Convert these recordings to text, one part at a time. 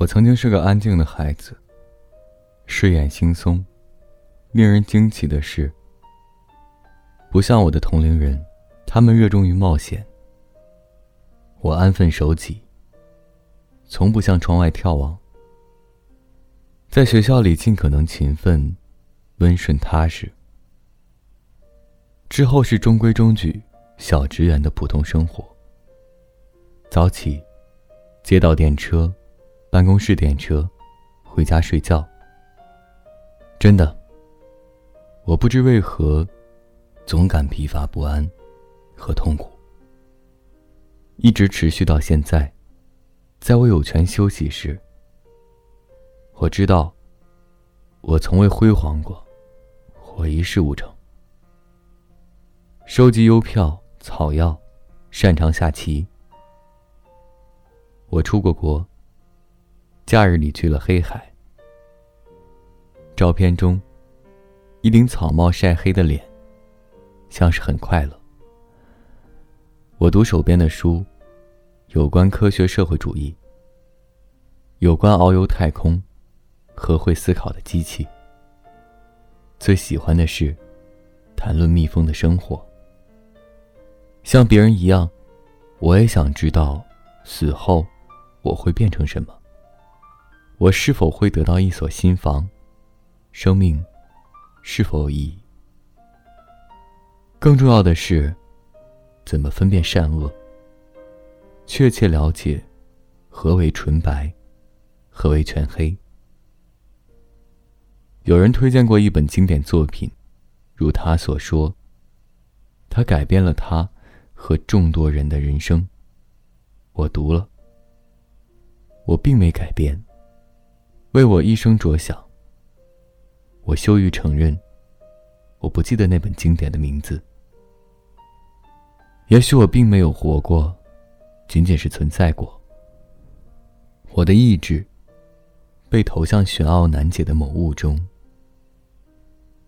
我曾经是个安静的孩子，睡眼惺忪。令人惊奇的是，不像我的同龄人，他们热衷于冒险。我安分守己，从不向窗外眺望。在学校里尽可能勤奋、温顺踏实。之后是中规中矩小职员的普通生活。早起，接到电车，办公室电车，回家睡觉。真的。我不知为何，总感疲乏不安和痛苦，一直持续到现在。在我有权休息时，我知道我从未辉煌过，我一事无成。收集邮票、草药，擅长下棋。我出过国，假日里去了黑海。照片中。一顶草帽晒黑的脸，像是很快乐。我读手边的书，有关科学社会主义，有关遨游太空和会思考的机器。最喜欢的是谈论蜜蜂的生活。像别人一样，我也想知道死后我会变成什么。我是否会得到一所新房？生命。是否有意义？更重要的是，怎么分辨善恶？确切了解何为纯白，何为全黑？有人推荐过一本经典作品，如他所说，他改变了他和众多人的人生。我读了，我并没改变，为我一生着想。我羞于承认，我不记得那本经典的名字。也许我并没有活过，仅仅是存在过。我的意志被投向玄奥难解的某物中，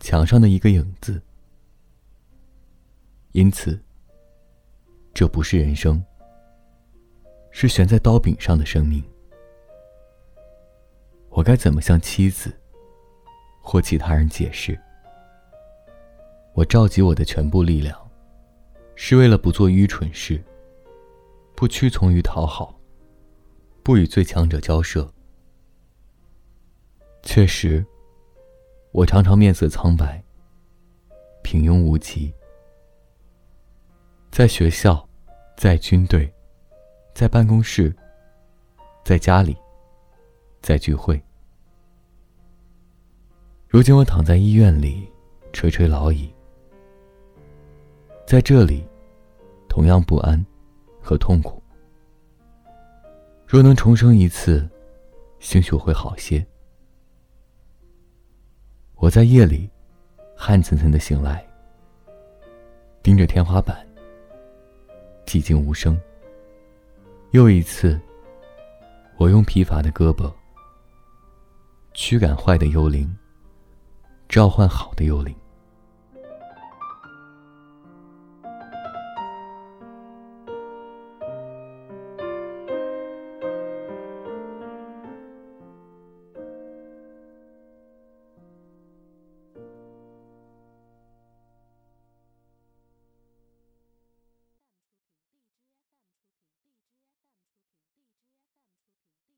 墙上的一个影子。因此，这不是人生，是悬在刀柄上的生命。我该怎么向妻子？或其他人解释，我召集我的全部力量，是为了不做愚蠢事，不屈从于讨好，不与最强者交涉。确实，我常常面色苍白，平庸无奇。在学校，在军队，在办公室，在家里，在聚会。如今我躺在医院里，垂垂老矣。在这里，同样不安和痛苦。若能重生一次，兴许会好些。我在夜里，汗涔涔的醒来，盯着天花板，寂静无声。又一次，我用疲乏的胳膊驱赶坏的幽灵。召唤好的幽灵。